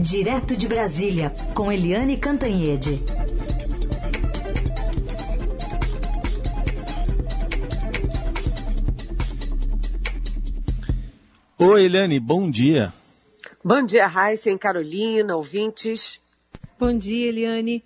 Direto de Brasília, com Eliane Cantanhede. Oi, Eliane, bom dia. Bom dia, Raíssa, Carolina, ouvintes. Bom dia, Eliane.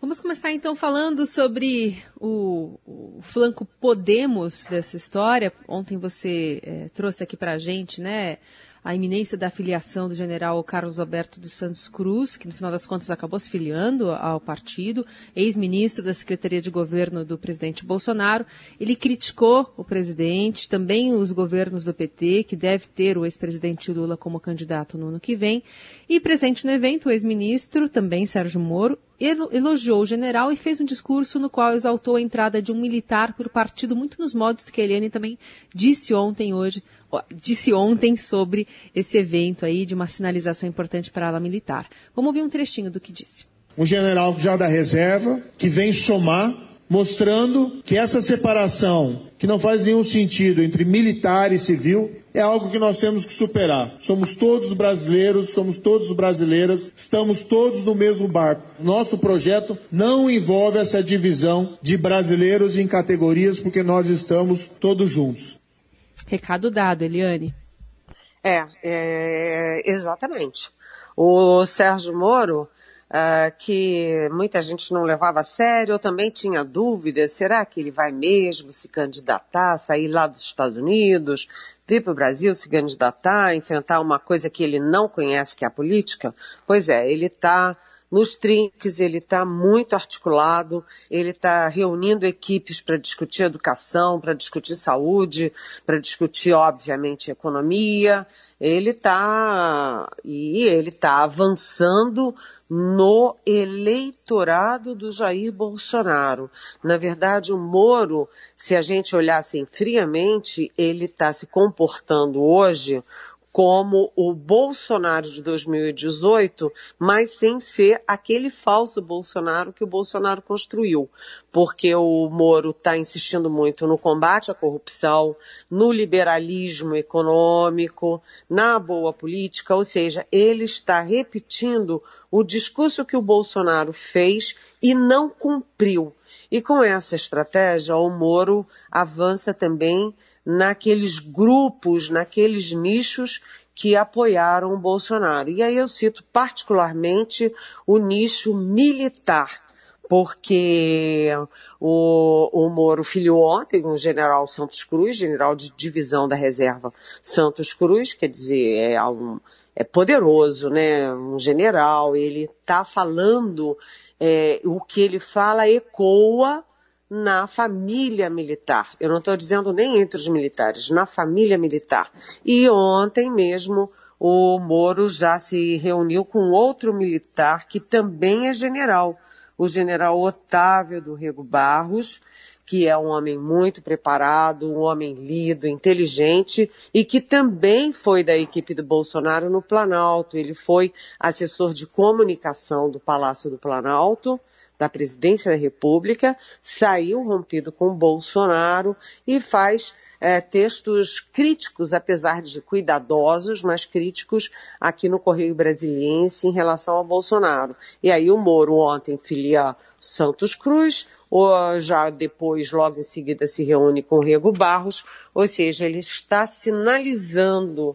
Vamos começar então falando sobre o, o flanco Podemos dessa história. Ontem você é, trouxe aqui para a gente, né, a iminência da filiação do general Carlos Alberto dos Santos Cruz, que no final das contas acabou se filiando ao partido, ex-ministro da Secretaria de Governo do presidente Bolsonaro. Ele criticou o presidente, também os governos do PT, que deve ter o ex-presidente Lula como candidato no ano que vem. E presente no evento, o ex-ministro, também Sérgio Moro, elogiou o general e fez um discurso no qual exaltou a entrada de um militar por partido, muito nos modos que a Eliane também disse ontem hoje, disse ontem sobre esse evento aí de uma sinalização importante para a ala militar. Vamos ouvir um trechinho do que disse. Um general já da reserva, que vem somar mostrando que essa separação, que não faz nenhum sentido entre militar e civil, é algo que nós temos que superar. Somos todos brasileiros, somos todos brasileiras, estamos todos no mesmo barco. Nosso projeto não envolve essa divisão de brasileiros em categorias, porque nós estamos todos juntos. Recado dado, Eliane. É, é exatamente. O Sérgio Moro uh, que muita gente não levava a sério, eu também tinha dúvidas, será que ele vai mesmo se candidatar, sair lá dos Estados Unidos, vir para o Brasil se candidatar, enfrentar uma coisa que ele não conhece, que é a política? Pois é, ele está nos trinques, ele está muito articulado, ele está reunindo equipes para discutir educação, para discutir saúde, para discutir, obviamente, economia. Ele está e ele está avançando no eleitorado do Jair Bolsonaro. Na verdade, o Moro, se a gente olhar assim friamente, ele está se comportando hoje como o Bolsonaro de 2018, mas sem ser aquele falso Bolsonaro que o Bolsonaro construiu. Porque o Moro está insistindo muito no combate à corrupção, no liberalismo econômico, na boa política, ou seja, ele está repetindo o discurso que o Bolsonaro fez e não cumpriu. E com essa estratégia, o Moro avança também naqueles grupos, naqueles nichos que apoiaram o Bolsonaro. E aí eu cito particularmente o nicho militar, porque o, o Moro filiou ontem o general Santos Cruz, general de divisão da reserva Santos Cruz, quer dizer, é, um, é poderoso, né? Um general, ele está falando, é, o que ele fala ecoa na família militar. Eu não estou dizendo nem entre os militares, na família militar. E ontem mesmo o Moro já se reuniu com outro militar que também é general, o general Otávio do Rego Barros, que é um homem muito preparado, um homem lido, inteligente e que também foi da equipe do Bolsonaro no Planalto. Ele foi assessor de comunicação do Palácio do Planalto da presidência da República, saiu rompido com Bolsonaro e faz é, textos críticos, apesar de cuidadosos, mas críticos aqui no Correio Brasiliense em relação ao Bolsonaro. E aí o Moro ontem filia Santos Cruz, ou já depois, logo em seguida, se reúne com Rego Barros, ou seja, ele está sinalizando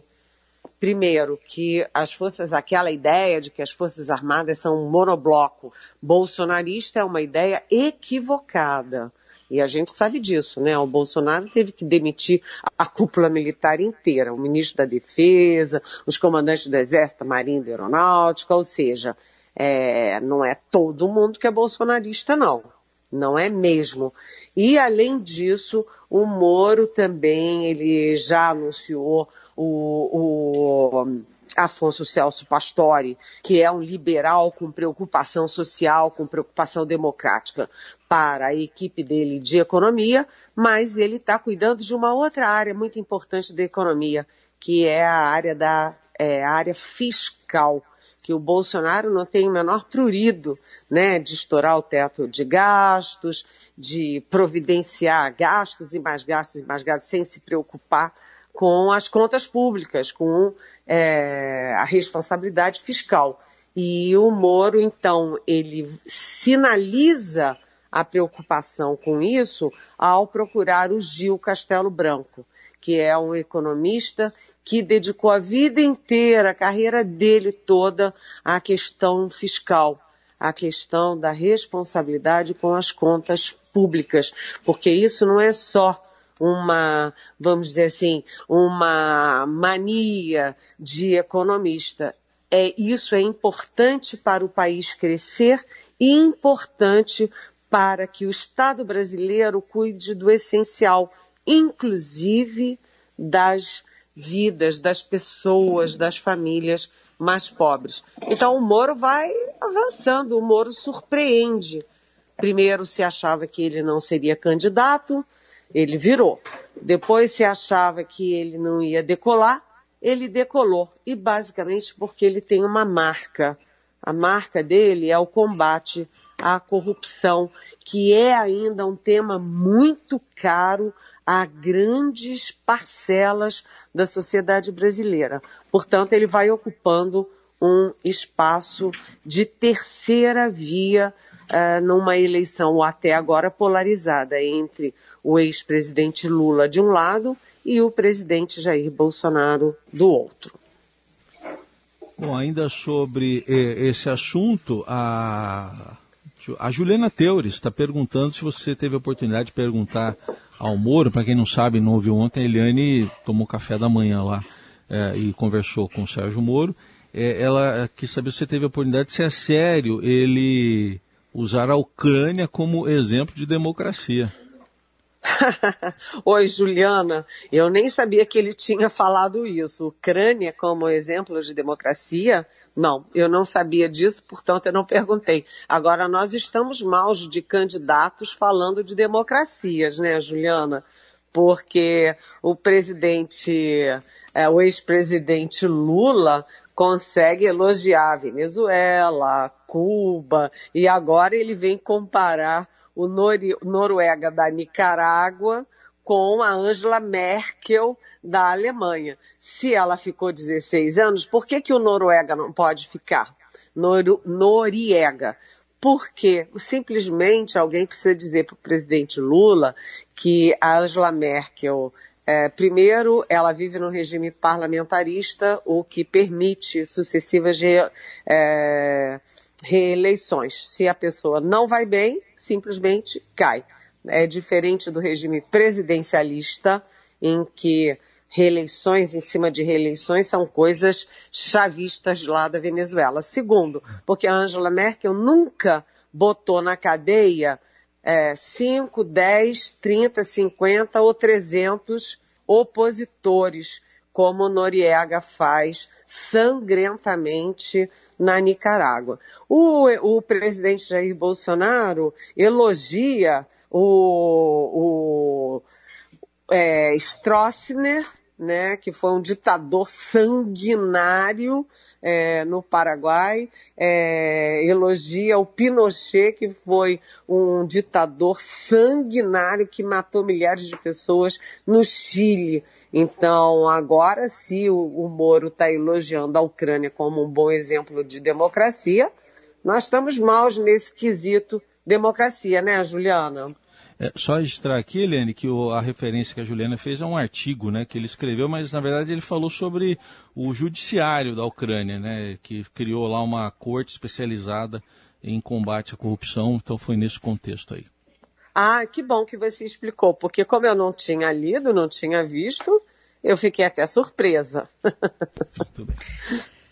primeiro, que as forças, aquela ideia de que as forças armadas são um monobloco bolsonarista é uma ideia equivocada. E a gente sabe disso, né? O Bolsonaro teve que demitir a cúpula militar inteira, o ministro da Defesa, os comandantes do Exército, Marinha e Aeronáutica, ou seja, é, não é todo mundo que é bolsonarista, não. Não é mesmo. E, além disso, o Moro também, ele já anunciou o, o Afonso Celso Pastore, que é um liberal com preocupação social, com preocupação democrática para a equipe dele de economia, mas ele está cuidando de uma outra área muito importante da economia, que é a área da é, a área fiscal que o Bolsonaro não tem o menor prurido, né, de estourar o teto de gastos, de providenciar gastos e mais gastos e mais gastos sem se preocupar com as contas públicas, com é, a responsabilidade fiscal. E o Moro, então, ele sinaliza a preocupação com isso ao procurar o Gil Castelo Branco, que é um economista que dedicou a vida inteira, a carreira dele toda, à questão fiscal, à questão da responsabilidade com as contas públicas, porque isso não é só uma, vamos dizer assim, uma mania de economista. É, isso é importante para o país crescer e importante para que o Estado brasileiro cuide do essencial, inclusive das vidas das pessoas, das famílias mais pobres. Então o Moro vai avançando, o Moro surpreende. Primeiro se achava que ele não seria candidato, ele virou. Depois se achava que ele não ia decolar, ele decolou. E basicamente porque ele tem uma marca. A marca dele é o combate à corrupção, que é ainda um tema muito caro a grandes parcelas da sociedade brasileira. Portanto, ele vai ocupando um espaço de terceira via uh, numa eleição até agora polarizada entre o ex-presidente Lula de um lado e o presidente Jair Bolsonaro do outro. Bom, ainda sobre eh, esse assunto, a, a Juliana Teures está perguntando se você teve a oportunidade de perguntar ao Moro, para quem não sabe, não ouviu ontem, a Eliane tomou café da manhã lá é, e conversou com o Sérgio Moro. É, ela quis saber se você teve a oportunidade, se é sério ele usar a Ucrânia como exemplo de democracia. Oi, Juliana. Eu nem sabia que ele tinha falado isso. Ucrânia como exemplo de democracia? Não, eu não sabia disso, portanto eu não perguntei. Agora, nós estamos maus de candidatos falando de democracias, né, Juliana? Porque o presidente, é, o ex-presidente Lula consegue elogiar a Venezuela, Cuba, e agora ele vem comparar o Noruega da Nicarágua com a Angela Merkel da Alemanha. Se ela ficou 16 anos, por que, que o Noruega não pode ficar? Nor Noriega. Porque simplesmente alguém precisa dizer para o presidente Lula que a Angela Merkel, é, primeiro, ela vive num regime parlamentarista, o que permite sucessivas re, é, reeleições. Se a pessoa não vai bem, simplesmente cai. É diferente do regime presidencialista, em que reeleições em cima de reeleições são coisas chavistas lá da Venezuela. Segundo, porque a Angela Merkel nunca botou na cadeia é, 5, 10, 30, 50 ou 300 opositores, como Noriega faz sangrentamente na Nicarágua. O, o presidente Jair Bolsonaro elogia o, o é, Stroessner, né, que foi um ditador sanguinário é, no Paraguai, é, elogia o Pinochet, que foi um ditador sanguinário que matou milhares de pessoas no Chile. Então, agora, se o, o Moro está elogiando a Ucrânia como um bom exemplo de democracia, nós estamos maus nesse quesito democracia, né, Juliana? É, só registrar aqui, Helene, que o, a referência que a Juliana fez é um artigo né, que ele escreveu, mas na verdade ele falou sobre o judiciário da Ucrânia, né, que criou lá uma corte especializada em combate à corrupção, então foi nesse contexto aí. Ah, que bom que você explicou, porque como eu não tinha lido, não tinha visto, eu fiquei até surpresa. Muito bem.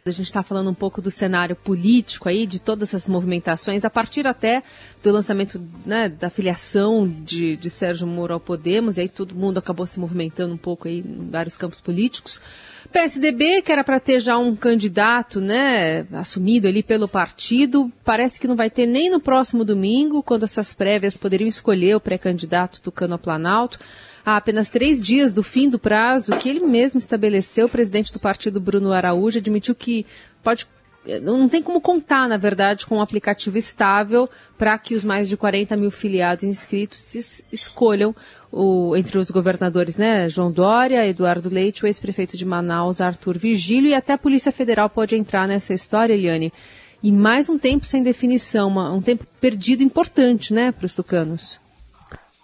A gente está falando um pouco do cenário político aí, de todas essas movimentações, a partir até do lançamento né, da filiação de, de Sérgio Moro ao Podemos, e aí todo mundo acabou se movimentando um pouco aí em vários campos políticos. PSDB, que era para ter já um candidato, né, assumido ali pelo partido, parece que não vai ter nem no próximo domingo, quando essas prévias poderiam escolher o pré-candidato Tucano Planalto. Há apenas três dias do fim do prazo que ele mesmo estabeleceu, o presidente do partido, Bruno Araújo, admitiu que pode não tem como contar, na verdade, com um aplicativo estável para que os mais de 40 mil filiados inscritos escolham o, entre os governadores, né? João Dória, Eduardo Leite, o ex-prefeito de Manaus, Arthur Vigílio, e até a Polícia Federal pode entrar nessa história, Eliane. E mais um tempo sem definição, uma, um tempo perdido importante, né, para os tucanos.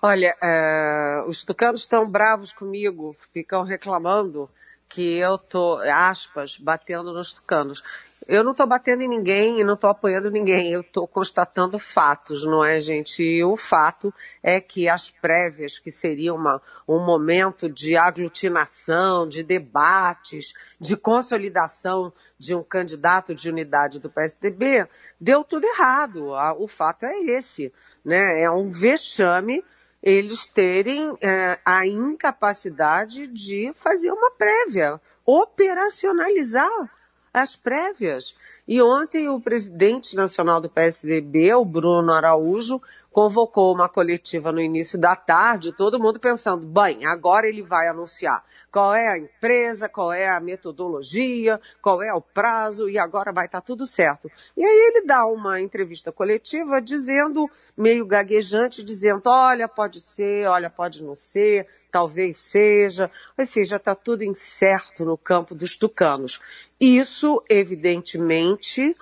Olha, é, os tucanos estão bravos comigo, ficam reclamando que eu tô, aspas, batendo nos tucanos. Eu não estou batendo em ninguém e não estou apoiando ninguém, eu estou constatando fatos, não é, gente? E o fato é que as prévias, que seria uma, um momento de aglutinação, de debates, de consolidação de um candidato de unidade do PSDB, deu tudo errado. O fato é esse, né? É um vexame eles terem é, a incapacidade de fazer uma prévia, operacionalizar as prévias. E ontem o presidente nacional do PSDB, o Bruno Araújo, convocou uma coletiva no início da tarde, todo mundo pensando, bem, agora ele vai anunciar qual é a empresa, qual é a metodologia, qual é o prazo e agora vai estar tá tudo certo. E aí ele dá uma entrevista coletiva dizendo, meio gaguejante, dizendo, olha, pode ser, olha, pode não ser, talvez seja, ou seja, está tudo incerto no campo dos tucanos. Isso, evidentemente,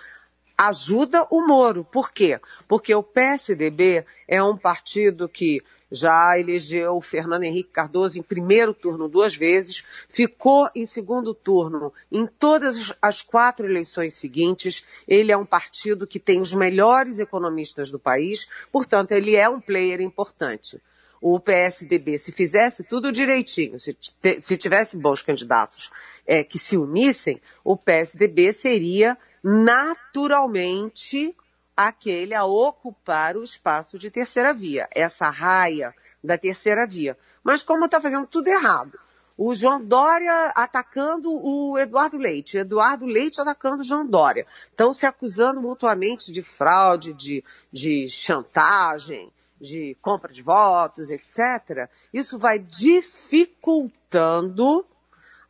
ajuda o Moro. Por quê? Porque o PSDB é um partido que já elegeu o Fernando Henrique Cardoso em primeiro turno duas vezes, ficou em segundo turno em todas as quatro eleições seguintes. Ele é um partido que tem os melhores economistas do país, portanto, ele é um player importante. O PSDB, se fizesse tudo direitinho, se, se tivesse bons candidatos é, que se unissem, o PSDB seria naturalmente aquele a ocupar o espaço de terceira via, essa raia da terceira via. Mas como está fazendo tudo errado, o João Dória atacando o Eduardo Leite, Eduardo Leite atacando o João Dória, estão se acusando mutuamente de fraude, de, de chantagem, de compra de votos, etc. Isso vai dificultando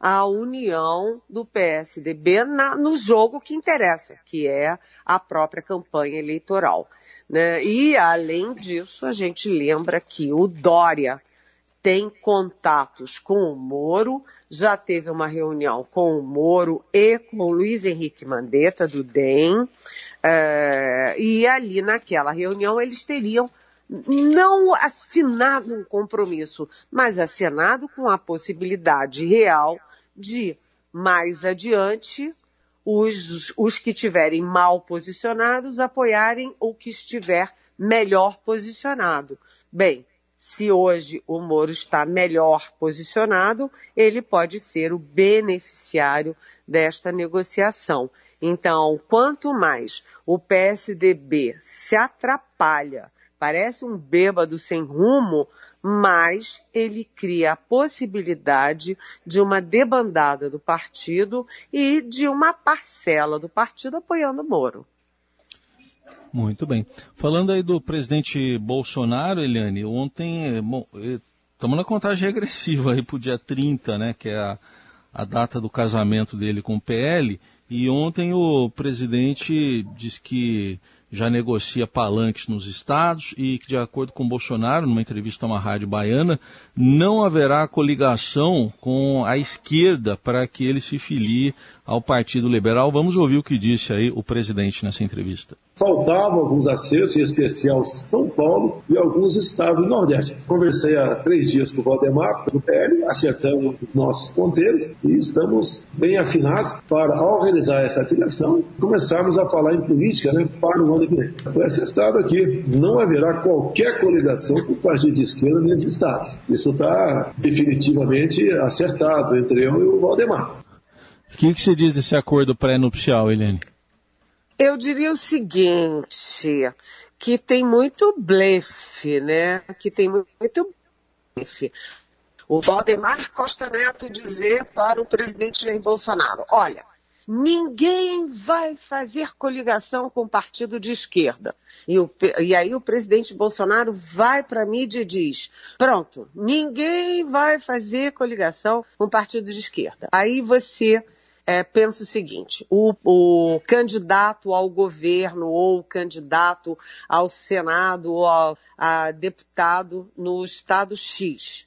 a união do PSDB na, no jogo que interessa, que é a própria campanha eleitoral. Né? E, além disso, a gente lembra que o Dória tem contatos com o Moro, já teve uma reunião com o Moro e com o Luiz Henrique Mandetta, do DEM, é, e ali naquela reunião eles teriam não assinado um compromisso, mas assinado com a possibilidade real de, mais adiante, os, os que estiverem mal posicionados apoiarem o que estiver melhor posicionado. Bem, se hoje o Moro está melhor posicionado, ele pode ser o beneficiário desta negociação. Então, quanto mais o PSDB se atrapalha, parece um bêbado sem rumo, mas ele cria a possibilidade de uma debandada do partido e de uma parcela do partido apoiando Moro. Muito bem. Falando aí do presidente Bolsonaro, Eliane, ontem, estamos na contagem regressiva aí para o dia 30, né, que é a, a data do casamento dele com o PL, e ontem o presidente disse que já negocia palanques nos estados e que, de acordo com Bolsonaro, numa entrevista a uma rádio baiana, não haverá coligação com a esquerda para que ele se filie ao Partido Liberal. Vamos ouvir o que disse aí o presidente nessa entrevista. Faltavam alguns acertos, em especial São Paulo e alguns estados do Nordeste. Conversei há três dias com o Valdemar, do PL, acertamos os nossos ponteiros e estamos bem afinados para, ao realizar essa afiliação, começarmos a falar em política né, para o ano que vem. Foi acertado aqui, não haverá qualquer coligação com o partido de esquerda nesses estados. Isso está definitivamente acertado entre eu e o Valdemar. O que, que você diz desse acordo pré-nupcial, Helene? Eu diria o seguinte, que tem muito blefe, né? Que tem muito blefe. O Valdemar Costa Neto dizer para o presidente Jair Bolsonaro, olha, ninguém vai fazer coligação com o partido de esquerda. E, o, e aí o presidente Bolsonaro vai para a mídia e diz, pronto, ninguém vai fazer coligação com o partido de esquerda. Aí você é, pensa o seguinte: o, o, candidato ao governo ou o candidato ao Senado ou ao, a deputado no estado X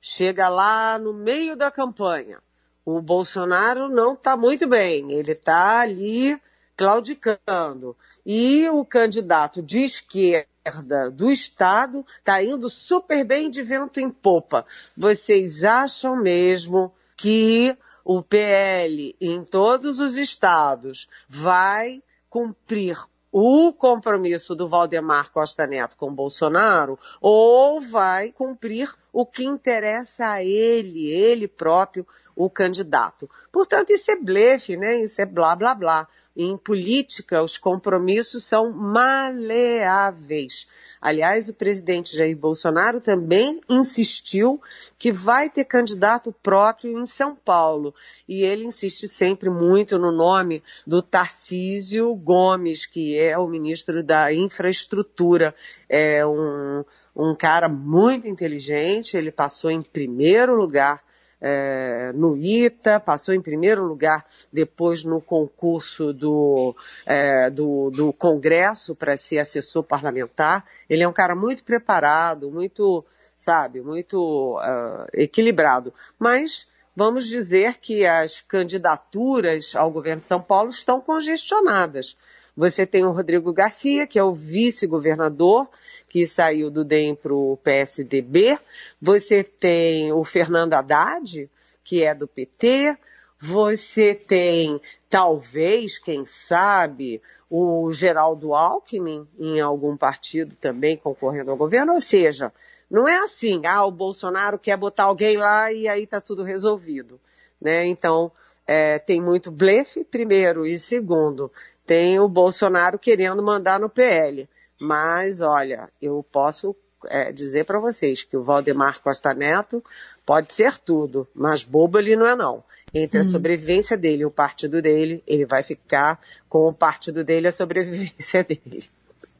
chega lá no meio da campanha. O Bolsonaro não está muito bem, ele está ali claudicando. E o candidato de esquerda do Estado está indo super bem de vento em popa. Vocês acham mesmo que o PL em todos os estados vai cumprir o compromisso do Valdemar Costa Neto com Bolsonaro ou vai cumprir o que interessa a ele, ele próprio, o candidato. Portanto, isso é blefe, né? Isso é blá blá blá. Em política, os compromissos são maleáveis. Aliás, o presidente Jair Bolsonaro também insistiu que vai ter candidato próprio em São Paulo. E ele insiste sempre muito no nome do Tarcísio Gomes, que é o ministro da Infraestrutura. É um, um cara muito inteligente, ele passou em primeiro lugar é, no ITA, passou em primeiro lugar depois no concurso do, é, do, do Congresso para ser assessor parlamentar. Ele é um cara muito preparado, muito, sabe, muito uh, equilibrado. Mas vamos dizer que as candidaturas ao governo de São Paulo estão congestionadas. Você tem o Rodrigo Garcia, que é o vice-governador, que saiu do DEM para o PSDB. Você tem o Fernando Haddad, que é do PT. Você tem, talvez, quem sabe, o Geraldo Alckmin em algum partido também concorrendo ao governo. Ou seja, não é assim, ah, o Bolsonaro quer botar alguém lá e aí está tudo resolvido. Né? Então, é, tem muito blefe, primeiro, e segundo, tem o Bolsonaro querendo mandar no PL. Mas, olha, eu posso é, dizer para vocês que o Valdemar Costa Neto pode ser tudo, mas bobo ele não é não. Entre a hum. sobrevivência dele e o partido dele, ele vai ficar com o partido dele e a sobrevivência dele.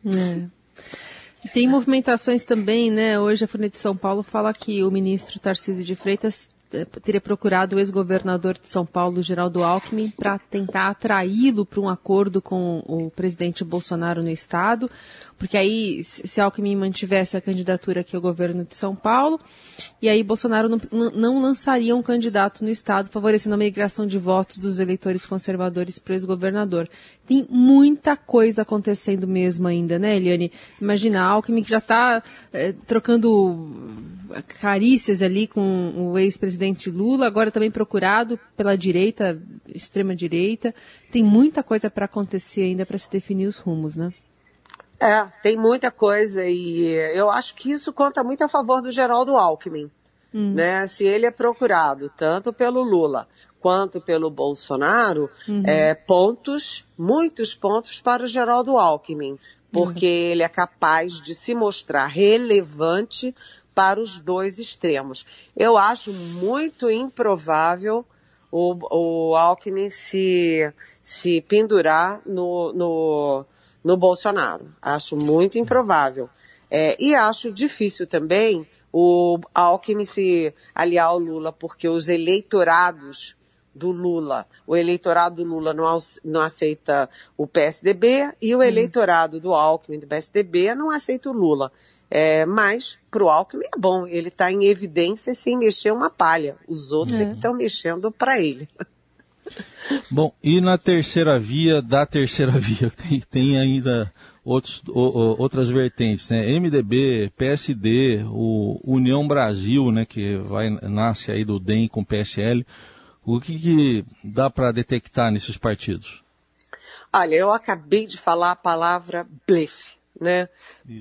É. Tem movimentações também, né? Hoje a Folha de São Paulo fala que o ministro Tarcísio de Freitas teria procurado o ex-governador de São Paulo, Geraldo Alckmin, para tentar atraí-lo para um acordo com o presidente Bolsonaro no Estado, porque aí, se Alckmin mantivesse a candidatura aqui ao governo de São Paulo, e aí Bolsonaro não, não lançaria um candidato no Estado, favorecendo a migração de votos dos eleitores conservadores para o ex-governador. Tem muita coisa acontecendo mesmo ainda, né, Eliane? Imagina, Alckmin que já está é, trocando carícias ali com o ex-presidente Lula, agora também procurado pela direita, extrema-direita. Tem muita coisa para acontecer ainda para se definir os rumos, né? É, tem muita coisa e eu acho que isso conta muito a favor do Geraldo Alckmin. Hum. Né? Se ele é procurado tanto pelo Lula quanto pelo Bolsonaro, uhum. é, pontos, muitos pontos para o Geraldo Alckmin, porque uhum. ele é capaz de se mostrar relevante para os dois extremos. Eu acho muito improvável o, o Alckmin se, se pendurar no, no, no Bolsonaro. Acho muito improvável. É, e acho difícil também o Alckmin se aliar ao Lula, porque os eleitorados do Lula, o eleitorado do Lula não, não aceita o PSDB e o eleitorado do Alckmin do PSDB não aceita o Lula. É, mas para o Alckmin é bom, ele está em evidência sem mexer uma palha. Os outros é, é que estão mexendo para ele. Bom, e na terceira via da terceira via, tem, tem ainda outros, o, outras vertentes, né? MDB, PSD, o União Brasil, né, que vai, nasce aí do DEM com PSL. O que, que dá para detectar nesses partidos? Olha, eu acabei de falar a palavra blefe né?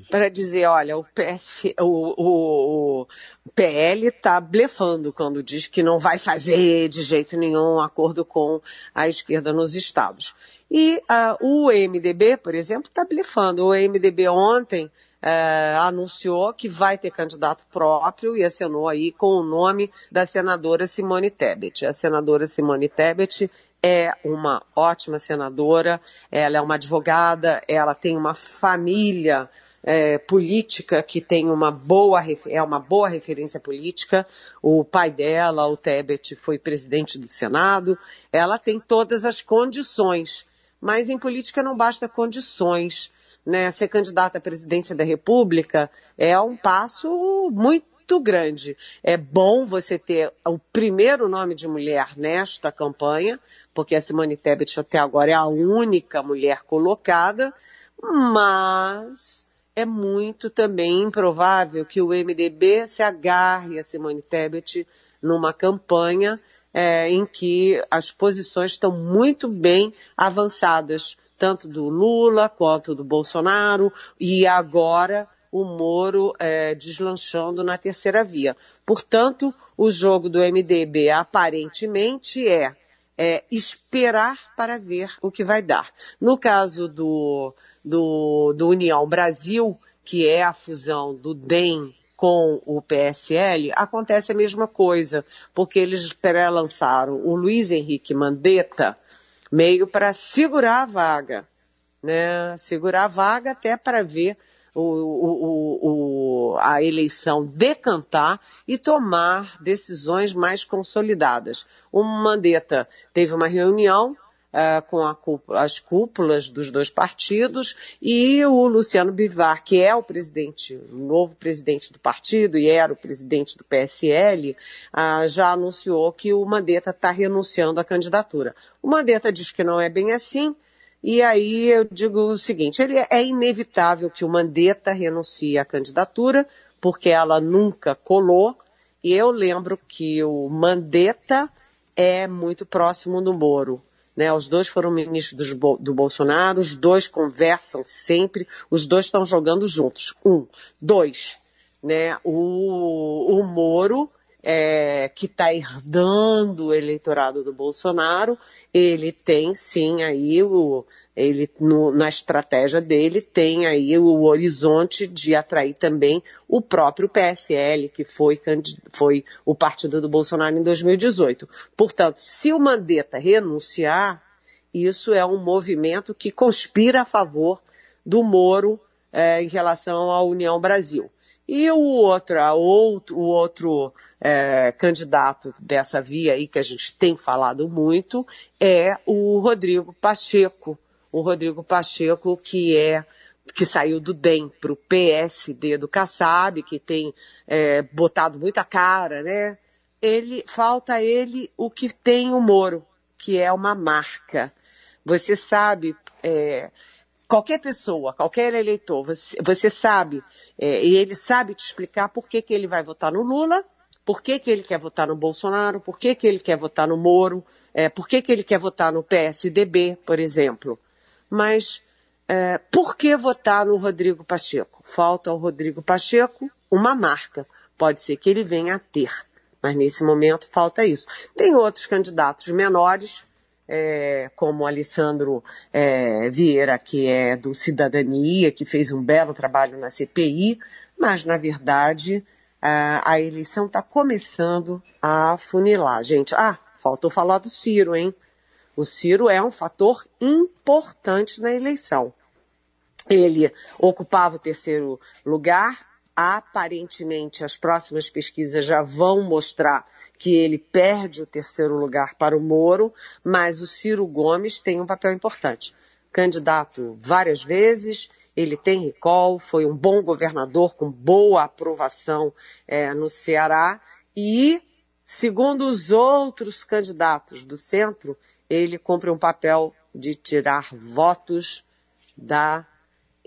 Para dizer, olha, o, PF, o, o, o PL está blefando quando diz que não vai fazer de jeito nenhum acordo com a esquerda nos estados. E uh, o MDB, por exemplo, está blefando. O MDB ontem uh, anunciou que vai ter candidato próprio e assinou aí com o nome da senadora Simone Tebet. A senadora Simone Tebet é uma ótima senadora, ela é uma advogada, ela tem uma família é, política que tem uma boa, é uma boa referência política. O pai dela, o Tebet, foi presidente do Senado. Ela tem todas as condições. Mas em política não basta condições. Né? Ser candidata à presidência da República é um passo muito grande. É bom você ter o primeiro nome de mulher nesta campanha, porque a Simone Tebet até agora é a única mulher colocada, mas é muito também improvável que o MDB se agarre a Simone Tebet numa campanha é, em que as posições estão muito bem avançadas, tanto do Lula quanto do Bolsonaro, e agora o Moro é, deslanchando na terceira via. Portanto, o jogo do MDB aparentemente é, é esperar para ver o que vai dar. No caso do, do, do União Brasil, que é a fusão do DEM com o PSL, acontece a mesma coisa, porque eles pré-lançaram o Luiz Henrique Mandetta meio para segurar a vaga, né? Segurar a vaga até para ver o, o, o, a eleição decantar e tomar decisões mais consolidadas. O Mandetta teve uma reunião uh, com a, as cúpulas dos dois partidos e o Luciano Bivar, que é o presidente, o novo presidente do partido e era o presidente do PSL, uh, ah, já anunciou que o Mandetta está renunciando à candidatura. O Mandetta diz que não é bem assim, e aí eu digo o seguinte, ele é inevitável que o Mandetta renuncie à candidatura, porque ela nunca colou, e eu lembro que o Mandetta é muito próximo do Moro. Né? Os dois foram ministros do, do Bolsonaro, os dois conversam sempre, os dois estão jogando juntos. Um. Dois, né? o, o Moro é, que está herdando o eleitorado do Bolsonaro, ele tem sim aí o, ele no, na estratégia dele tem aí o horizonte de atrair também o próprio PSL, que foi, foi o partido do Bolsonaro em 2018. Portanto, se o Mandetta renunciar, isso é um movimento que conspira a favor do Moro é, em relação à União Brasil. E o outro, outro, o outro é, candidato dessa via aí que a gente tem falado muito é o Rodrigo Pacheco. O Rodrigo Pacheco que é que saiu do DEM para o PSD do Kassab, que tem é, botado muita cara, né? Ele falta a ele o que tem o Moro, que é uma marca. Você sabe, é, qualquer pessoa, qualquer eleitor, você, você sabe, é, e ele sabe te explicar por que, que ele vai votar no Lula, por que, que ele quer votar no Bolsonaro, por que, que ele quer votar no Moro, é, por que, que ele quer votar no PSDB, por exemplo. Mas é, por que votar no Rodrigo Pacheco? Falta ao Rodrigo Pacheco uma marca. Pode ser que ele venha a ter, mas nesse momento falta isso. Tem outros candidatos menores, é, como Alessandro é, Vieira, que é do Cidadania, que fez um belo trabalho na CPI, mas na verdade a, a eleição está começando a funilar. Gente, ah, faltou falar do Ciro, hein? O Ciro é um fator importante na eleição. Ele ocupava o terceiro lugar, aparentemente as próximas pesquisas já vão mostrar que ele perde o terceiro lugar para o Moro, mas o Ciro Gomes tem um papel importante. Candidato várias vezes, ele tem recall, foi um bom governador com boa aprovação é, no Ceará e, segundo os outros candidatos do centro, ele cumpre um papel de tirar votos da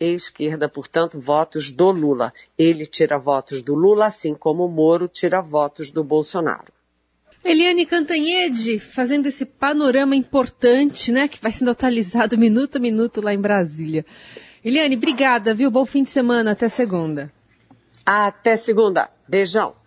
esquerda, portanto, votos do Lula. Ele tira votos do Lula, assim como o Moro tira votos do Bolsonaro. Eliane Cantanhede, fazendo esse panorama importante, né, que vai sendo atualizado minuto a minuto lá em Brasília. Eliane, obrigada, viu? Bom fim de semana, até segunda. Até segunda. Beijão.